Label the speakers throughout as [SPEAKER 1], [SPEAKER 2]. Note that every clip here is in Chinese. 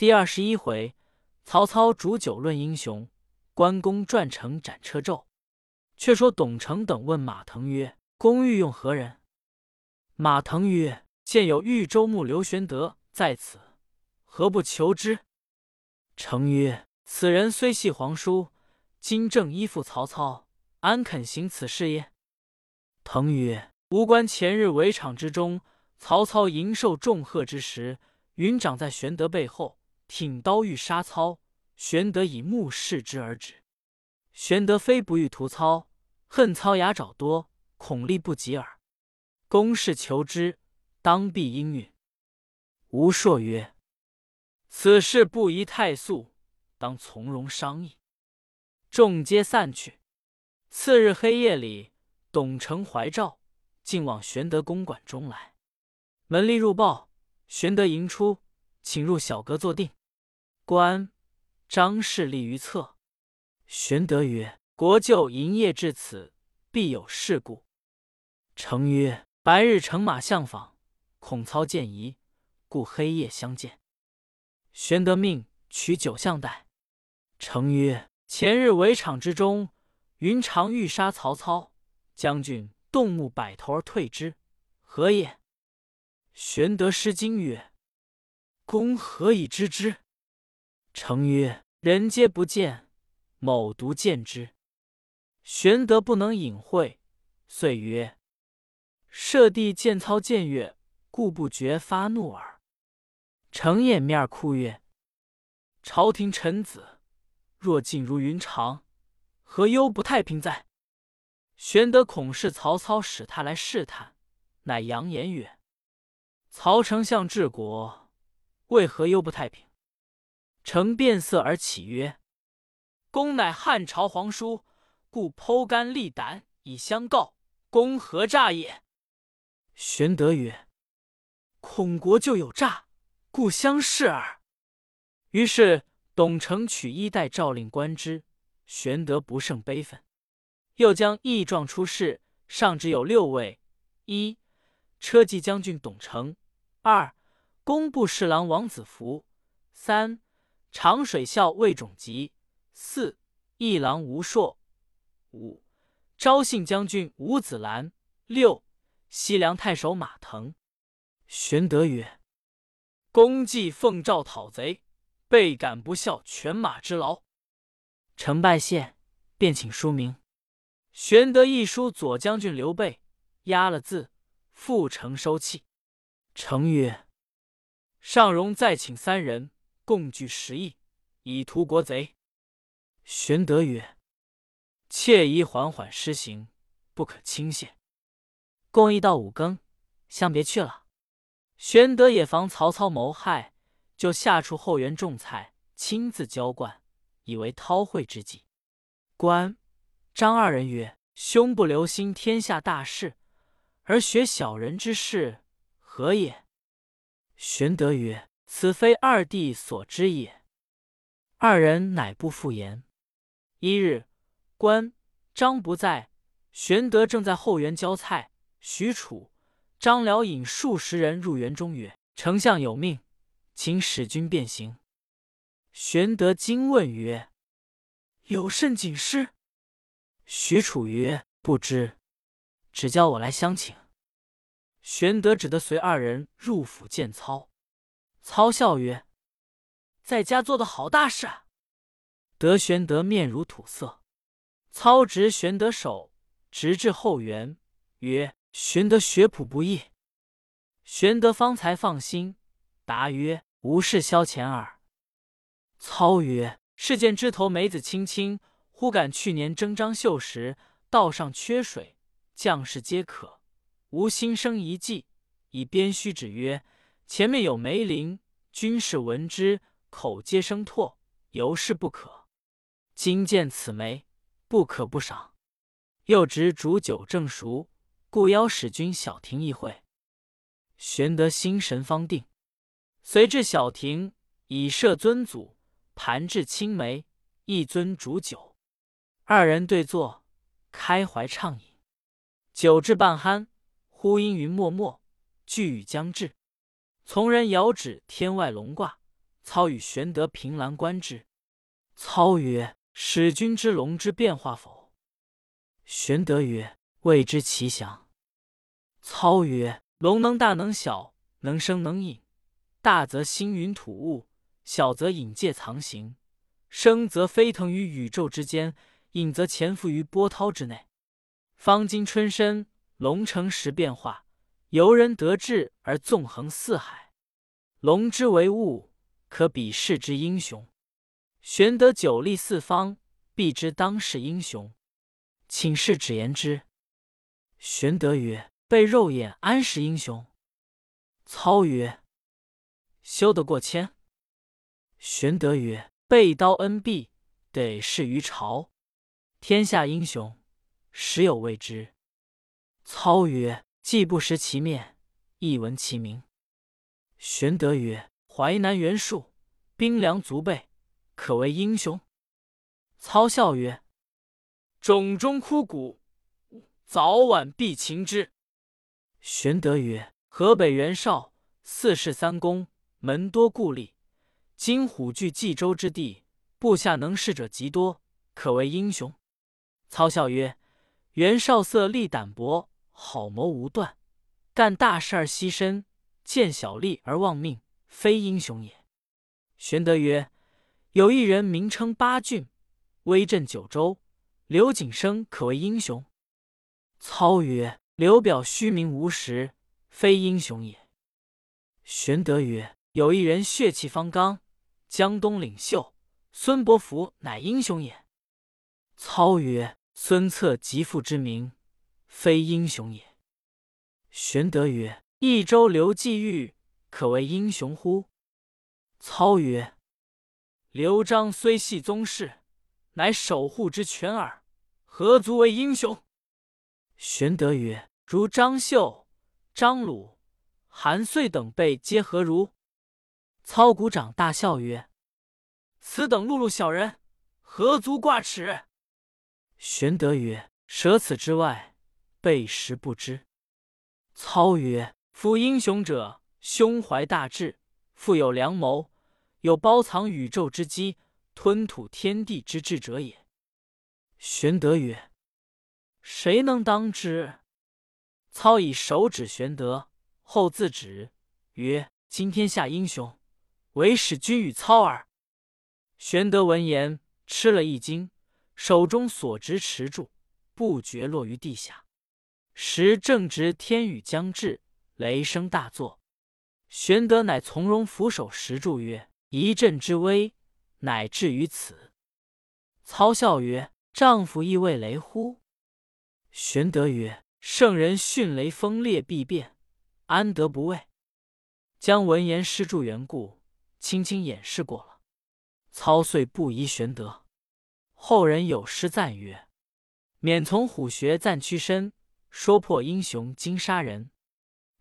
[SPEAKER 1] 第二十一回，曹操煮酒论英雄，关公转城斩车胄。却说董承等问马腾曰：“公欲用何人？”马腾曰：“见有豫州牧刘玄德在此，何不求之？”成曰：“此人虽系皇叔，今正依附曹操，安肯行此事耶？”腾曰：“吾观前日围场之中，曹操迎受重贺之时，云长在玄德背后，挺刀欲杀操，玄德以目视之而止。玄德非不欲屠操。”恨操牙爪多，恐力不及耳。公事求之，当必应允。吴硕曰：“此事不宜太速，当从容商议。”众皆散去。次日黑夜里，董承怀诏，竟往玄德公馆中来。门吏入报，玄德迎出，请入小阁坐定。关张氏立于侧。玄德曰：国舅营业至此，必有事故。成曰：“白日乘马相访，恐操见疑，故黑夜相见。”玄德命取酒相待。成曰：“前日围场之中，云长欲杀曹操，将军动怒，摆头而退之，何也？”玄德失惊曰：“公何以知之？”成曰：“人皆不见，某独见之。”玄德不能隐晦，遂曰：“舍弟见操见悦，故不觉发怒耳。”程掩面哭曰：“朝廷臣子若尽如云长，何忧不太平哉？”玄德恐是曹操使他来试探，乃扬言曰：“曹丞相治国，为何忧不太平？”成变色而起曰：“公乃汉朝皇叔。”故剖肝沥胆以相告，公何诈也？玄德曰：“孔国就有诈，故相视耳。”于是董承取衣带诏令观之。玄德不胜悲愤，又将义状出示，上只有六位：一、车骑将军董承；二、工部侍郎王子服；三、长水校尉种吉；四、议郎吴硕。五，昭信将军吴子兰；六，西凉太守马腾。玄德曰：“公既奉诏讨贼，倍感不效犬马之劳。”成拜谢，便请书名。玄德一书左将军刘备，压了字，复呈收讫。成曰：“尚容再请三人，共聚十亿，以图国贼。”玄德曰。切宜缓缓施行，不可轻懈。共议到五更，相别去了。玄德也防曹操谋害，就下处后园种菜，亲自浇灌，以为韬晦之计。关张二人曰：“兄不留心天下大事，而学小人之事，何也？”玄德曰：“此非二弟所知也。”二人乃不复言。一日。关张不在，玄德正在后园浇菜。许褚、张辽引数十人入园中，曰：“丞相有命，请使君便行。”玄德惊问曰：“有甚紧事？”许褚曰：“不知，只叫我来相请。”玄德只得随二人入府见操。操笑曰：“在家做的好大事。”得玄德面如土色。操执玄德手，直至后园，曰：“玄德学朴不易。”玄德方才放心，答曰：“无事消遣耳。”操曰：“是见枝头梅子青青，忽感去年征张绣时，道上缺水，将士皆渴，吾心生一计，以鞭虚指曰：‘前面有梅林，军士闻之，口皆生唾，犹是不可。今见此梅。’”不可不赏。又值煮酒正熟，故邀使君小亭一会。玄德心神方定，随至小亭，以设尊祖，盘置青梅，一尊煮酒，二人对坐，开怀畅饮。酒至半酣，忽阴云漠漠，巨雨将至。从人遥指天外龙卦，操与玄德凭栏观之。操曰：“使君知龙之变化否？”玄德曰：“未知其详。”操曰：“龙能大能小，能生能隐。大则星云吐雾，小则隐介藏形。生则飞腾于宇宙之间，隐则潜伏于波涛之内。方今春深，龙乘时变化，由人得志而纵横四海。龙之为物，可比世之英雄。玄德久立四方，必知当世英雄。请示指言之。”玄德曰：“被肉眼安识英雄？”操曰：“修得过谦。”玄德曰：“被刀恩必，得是于朝。天下英雄，实有未知。”操曰：“既不识其面，亦闻其名。”玄德曰：“淮南袁术，兵粮足备，可为英雄。”操笑曰：“冢中枯骨，早晚必擒之。”玄德曰：“河北袁绍，四世三公，门多故吏。今虎踞冀州之地，部下能事者极多，可为英雄。”操笑曰：“袁绍色厉胆薄，好谋无断，干大事而牺牲，见小利而忘命，非英雄也。”玄德曰：“有一人名称八俊，威震九州，刘景升可谓英雄。”操曰。刘表虚名无实，非英雄也。玄德曰：“有一人血气方刚，江东领袖，孙伯符乃英雄也。”操曰：“孙策极父之名，非英雄也。”玄德曰：“益州刘季玉可为英雄乎？”操曰：“刘璋虽系宗室，乃守护之权耳，何足为英雄？”玄德曰。如张绣、张鲁、韩遂等辈，皆何如？操鼓掌大笑曰：“此等碌碌小人，何足挂齿？”玄德曰：“舍此之外，备实不知。”操曰：“夫英雄者，胸怀大志，富有良谋，有包藏宇宙之机，吞吐天地之志者也。”玄德曰：“谁能当之？”操以手指玄德，后自指曰：“今天下英雄，唯使君与操耳。”玄德闻言，吃了一惊，手中所执持柱不觉落于地下。时正值天雨将至，雷声大作。玄德乃从容俯首石柱曰：“一阵之威，乃至于此。”操笑曰：“丈夫亦畏雷乎？”玄德曰：圣人迅雷锋烈必变，安得不畏？将闻言施助缘故，轻轻掩饰过了。操遂不疑玄德。后人有诗赞曰：“免从虎穴暂屈身，说破英雄今杀人。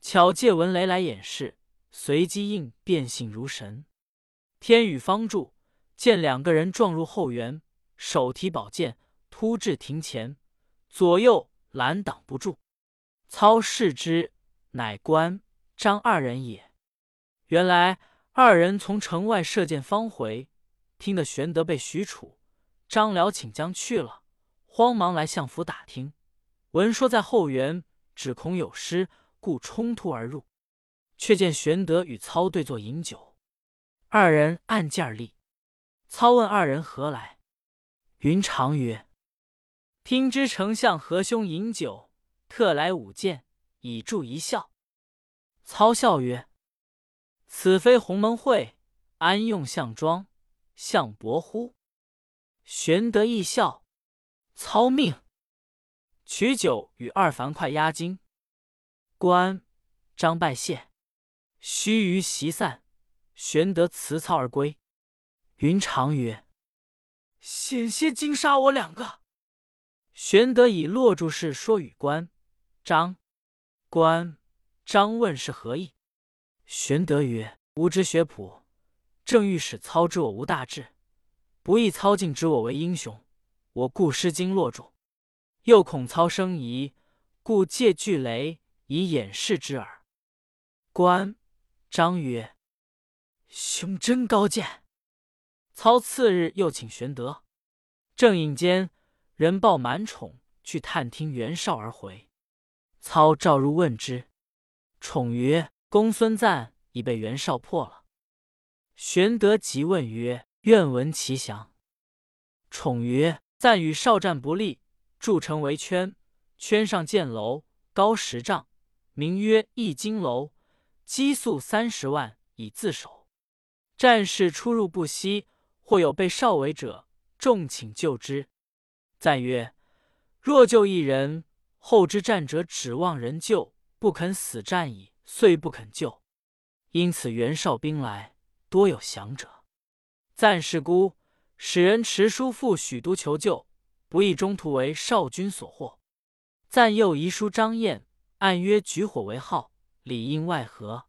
[SPEAKER 1] 巧借闻雷来掩饰，随机应变性如神。”天雨方住，见两个人撞入后园，手提宝剑突至庭前，左右。拦挡不住，操视之，乃关张二人也。原来二人从城外射箭方回，听得玄德被许褚、张辽请将去了，慌忙来相府打听，闻说在后园，只恐有失，故冲突而入。却见玄德与操对坐饮酒，二人按剑立。操问二人何来，云长曰。听知丞相和兄饮酒，特来舞剑，以助一笑。操笑曰：“此非鸿门会，安用项庄、项伯乎？”玄德亦笑。操命取酒与二樊哙压惊。关张拜谢，须臾席散。玄德辞操而归。云长曰：“险些惊杀我两个。”玄德以落柱事说与关张，关张问是何意？玄德曰：“吾知学谱，正欲使操知我无大志，不意操竟指我为英雄，我故失惊落柱。又恐操生疑，故借巨雷以掩饰之耳。”关张曰：“兄真高见。操次日又请玄德。正饮间，人报满宠去探听袁绍而回。操召入问之，宠曰：“公孙瓒已被袁绍破了。”玄德急问曰：“愿闻其详。”宠曰：“赞与少战不利，筑城为圈，圈上建楼，高十丈，名曰一金楼，积粟三十万，以自守。战士出入不息，或有被少围者，众请救之。赞曰：若救一人。”后之战者指望人救，不肯死战矣，遂不肯救。因此袁绍兵来，多有降者。赞是孤，使人持书赴许都求救，不意中途为少军所获。赞又遗书张燕，按约举火为号，里应外合。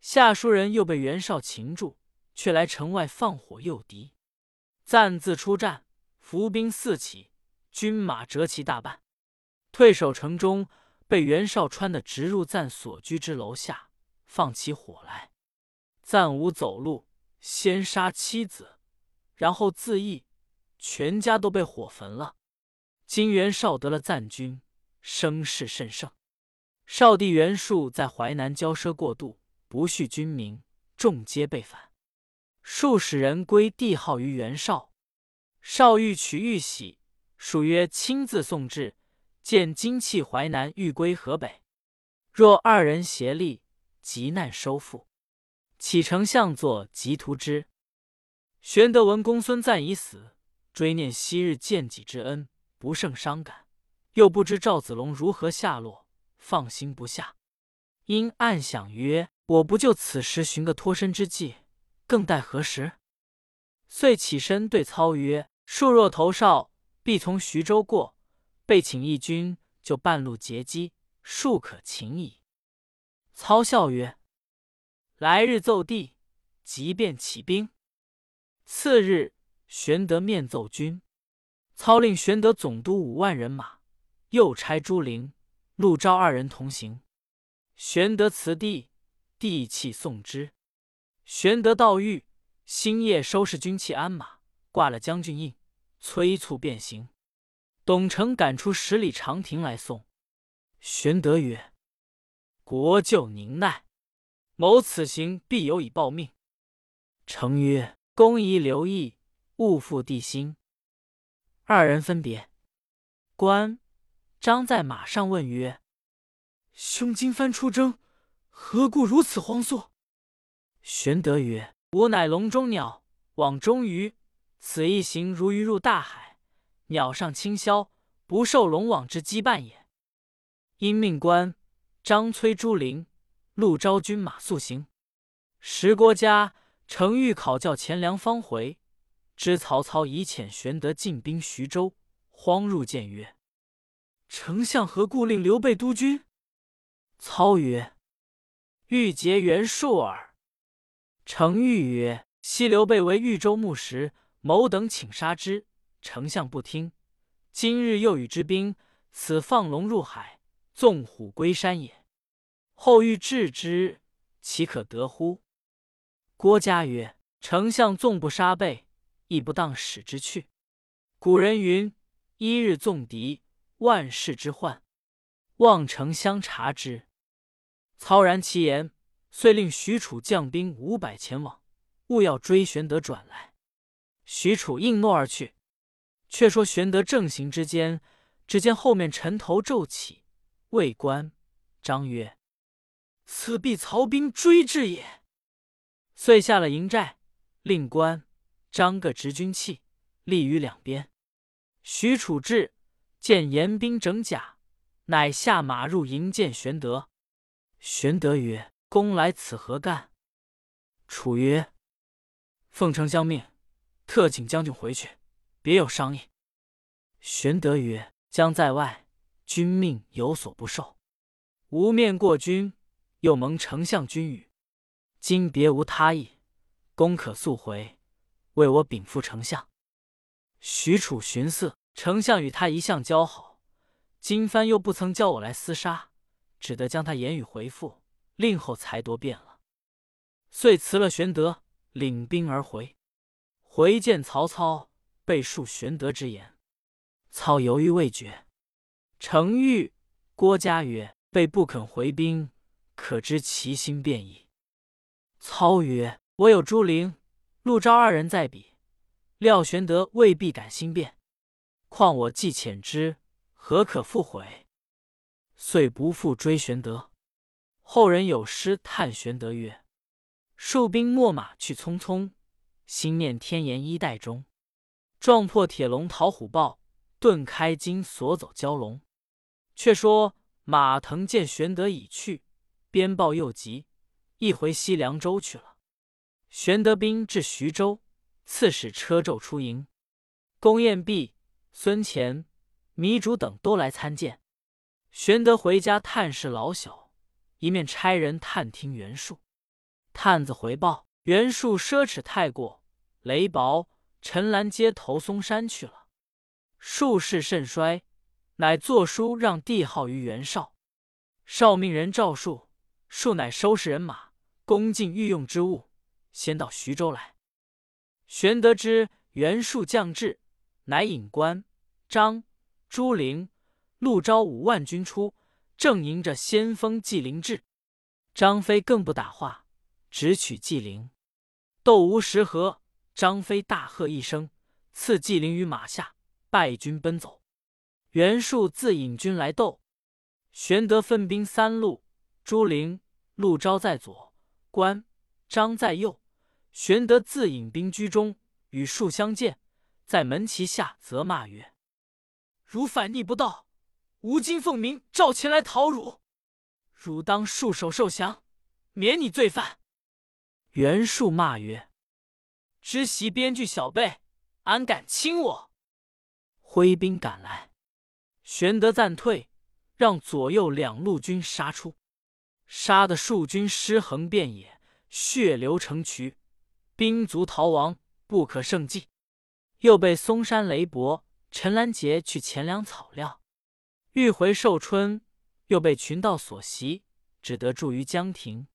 [SPEAKER 1] 下书人又被袁绍擒住，却来城外放火诱敌。赞自出战，伏兵四起，军马折其大半。退守城中，被袁绍穿的直入赞所居之楼下，放起火来。赞无走路，先杀妻子，然后自缢，全家都被火焚了。今袁绍得了赞军，声势甚盛。少帝袁术在淮南骄奢过度，不恤军民，众皆被反。数使人归帝号于袁绍，绍欲取玉玺，属曰亲自送至。见金弃淮南，欲归河北。若二人协力，急难收复。启丞相作即图之。玄德闻公孙瓒已死，追念昔日见己之恩，不胜伤感。又不知赵子龙如何下落，放心不下。因暗想曰：“我不就此时寻个脱身之计，更待何时？”遂起身对操曰：“树若投绍，必从徐州过。”被请义军，就半路截击，庶可擒矣。操笑曰：“来日奏帝，即便起兵。”次日，玄德面奏军，操令玄德总督五万人马，又差朱灵、陆昭二人同行。玄德辞帝，帝泣送之。玄德到狱，星夜收拾军器鞍马，挂了将军印，催促便行。董承赶出十里长亭来送，玄德曰：“国舅宁奈，谋此行必有以报命。”承曰：“公宜留意，勿负帝心。”二人分别。关张在马上问曰：“兄今番出征，何故如此慌速？”玄德曰：“吾乃笼中鸟，网中鱼，此一行如鱼入大海。”鸟上清霄，不受龙网之羁绊也。因命官张催、朱灵、陆昭军马速行。时郭嘉、程昱考教钱粮方回，知曹操已遣玄德进兵徐州，慌入见曰：“丞相何故令刘备督军？”操曰：“欲结袁术耳。”程昱曰：“昔刘备为豫州牧时，某等请杀之。”丞相不听，今日又与之兵，此放龙入海，纵虎归山也。后欲制之，岂可得乎？郭嘉曰：“丞相纵不杀备，亦不当使之去。古人云：‘一日纵敌，万世之患。’望丞相察之。”操然其言，遂令许褚将兵五百前往，勿要追玄德转来。许褚应诺而去。却说玄德正行之间，只见后面尘头骤起，魏关张曰：“此必曹兵追至也。”遂下了营寨，令关张各执军器，立于两边。许褚至，见严兵整甲，乃下马入营见玄德。玄德曰：“公来此何干？”楚曰：“奉丞相命，特请将军回去。”别有商议。玄德曰：“将在外，君命有所不受。无面过君，又蒙丞相君语。今别无他意，公可速回，为我禀复丞相。”许褚寻思，丞相与他一向交好，今番又不曾叫我来厮杀，只得将他言语回复，令后才夺变了。遂辞了玄德，领兵而回。回见曹操，备述玄德之言。操犹豫未决。程昱、郭嘉曰：“备不肯回兵，可知其心变矣。”操曰：“我有朱灵、陆昭二人在彼，料玄德未必敢心变。况我既遣之，何可复悔？”遂不复追玄德。后人有诗叹玄德曰：“戍兵秣马去匆匆。”心念天颜衣带中，撞破铁笼逃虎豹，顿开金锁走蛟龙。却说马腾见玄德已去，鞭报又急，一回西凉州去了。玄德兵至徐州，刺史车胄出营，公彦弼、孙乾、糜竺等都来参见。玄德回家探视老小，一面差人探听袁术。探子回报：袁术奢侈太过。雷薄，陈兰接投嵩山去了。术势甚衰，乃作书让帝号于袁绍。绍命人诏术，术乃收拾人马，恭敬御用之物，先到徐州来。玄德知袁术将至，乃引关张朱灵陆昭五万军出，正迎着先锋纪灵至。张飞更不打话，直取纪灵。斗无十合。张飞大喝一声，刺纪灵于马下，败军奔走。袁术自引军来斗，玄德分兵三路，朱灵、陆昭在左，关张在右。玄德自引兵居中，与树相见，在门旗下责骂曰：“汝反逆不道，吾今奉明召前来讨汝，汝当束手受降，免你罪犯。”袁术骂曰：知袭边惧小辈，安敢轻我？挥兵赶来，玄德暂退，让左右两路军杀出，杀得数军尸横遍野，血流成渠，兵卒逃亡，不可胜计。又被嵩山雷伯、陈兰杰去钱粮草料，欲回寿春，又被群盗所袭，只得住于江亭。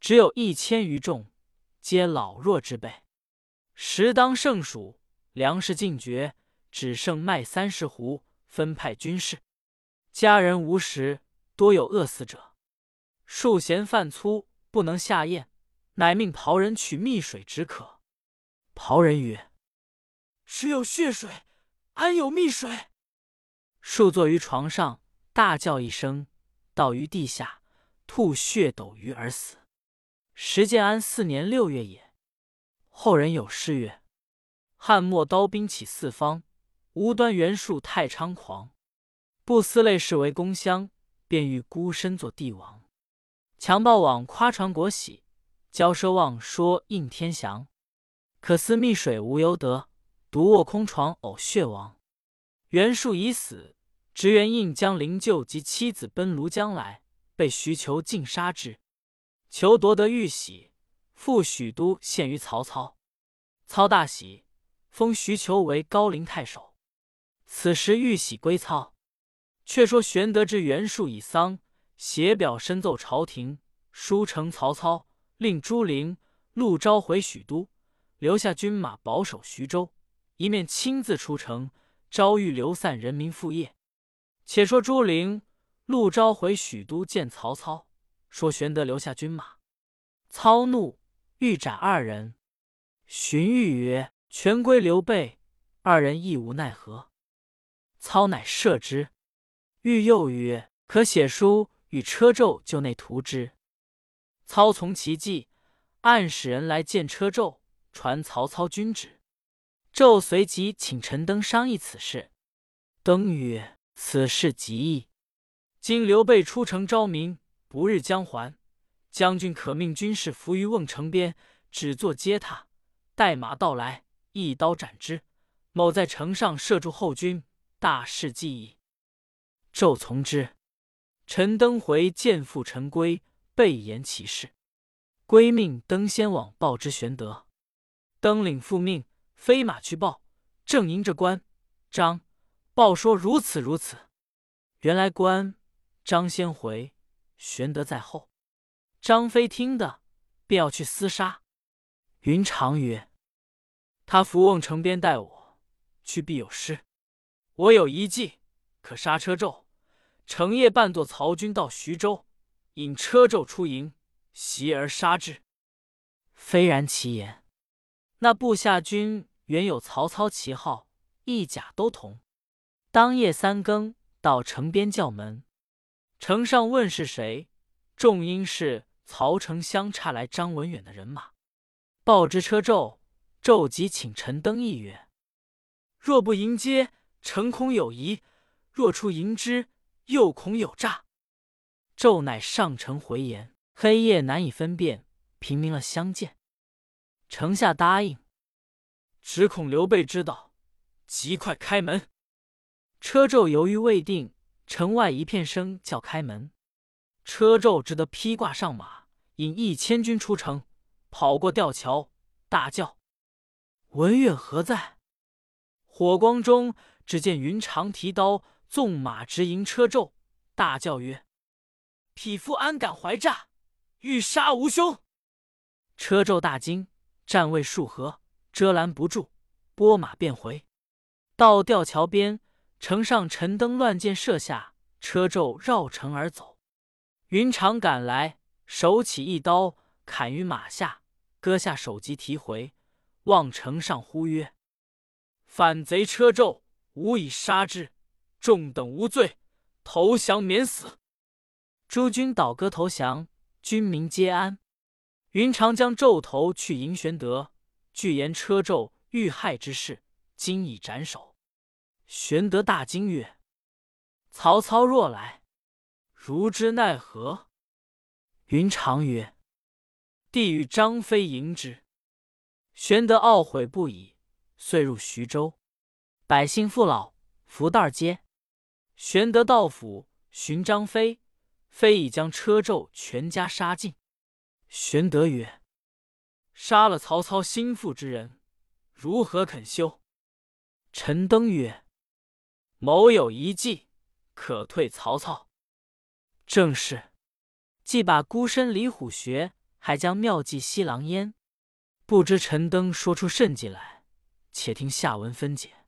[SPEAKER 1] 只有一千余众，皆老弱之辈。时当盛暑，粮食尽绝，只剩麦三十斛，分派军士。家人无食，多有饿死者。数嫌饭粗，不能下咽，乃命袍人取蜜水止渴。袍人曰：“只有血水，安有蜜水？”数坐于床上，大叫一声，倒于地下，吐血斗鱼而死。时建安四年六月也。后人有诗曰：“汉末刀兵起四方，无端袁术太猖狂。不思累世为公相，便欲孤身做帝王。强暴网夸传国玺，骄奢望说应天祥。可思蜜水无由得，独卧空床呕血亡。袁术已死，直元应将灵柩及妻子奔庐江来，被徐求尽杀之。求夺得玉玺。”复许都献于曹操，操大喜，封徐求为高陵太守。此时玉玺归操。却说玄德知袁术已丧，写表申奏朝廷，书呈曹操，令朱灵、陆昭回许都，留下军马保守徐州，一面亲自出城，招谕流散人民复业。且说朱灵、陆昭回许都见曹操，说玄德留下军马，操怒。欲斩二人，荀彧曰：“权归刘备，二人亦无奈何。”操乃赦之。彧又曰：“可写书与车胄就内图之。”操从其计，暗使人来见车胄，传曹操军旨。胄随即请陈登商议此事。登曰：“此事极易。今刘备出城招民，不日将还。”将军可命军士伏于瓮城边，只做接他，待马到来，一刀斩之。某在城上射住后军，大事既矣。纣从之。陈登回见父陈规，备言其事。归命登仙往报之玄德。登领复命，飞马去报，正迎着关张，报说如此如此。原来关张先回，玄德在后。张飞听得，便要去厮杀。云长曰：“他伏瓮城边待我，去必有失。我有一计，可杀车胄，成夜扮作曹军到徐州，引车胄出营，袭而杀之。”非然其言。那部下军原有曹操旗号，一甲都同。当夜三更到城边叫门，城上问是谁，众因是曹丞相差来张文远的人马。报之车胄，胄即请陈登议曰：“若不迎接，诚恐有疑；若出迎之，又恐有诈。”胄乃上城回言：“黑夜难以分辨，平明了相见。”城下答应，只恐刘备知道，即快开门。车胄犹豫未定，城外一片声叫开门。车胄只得披挂上马，引一千军出城。跑过吊桥，大叫：“文远何在？”火光中，只见云长提刀，纵马直迎车胄，大叫曰：“匹夫安敢怀诈？欲杀吾兄！”车胄大惊，战未数合，遮拦不住，拨马便回。到吊桥边，城上陈登乱箭射下，车胄绕城而走。云长赶来，手起一刀，砍于马下。割下首级，提回，望城上呼曰：“反贼车胄，吾已杀之，众等无罪，投降免死。”诸军倒戈投降，军民皆安。云长将胄头去迎玄德，据言车胄遇害之事，今已斩首。玄德大惊曰：“曹操若来，如之奈何？”云长曰：弟与张飞迎之，玄德懊悔不已，遂入徐州。百姓父老福袋接。玄德到府寻张飞，非已将车胄全家杀尽。玄德曰：“杀了曹操心腹之人，如何肯休？”陈登曰：“某有一计，可退曹操。”正是，既把孤身离虎穴。还将妙计吸狼烟，不知陈登说出甚计来，且听下文分解。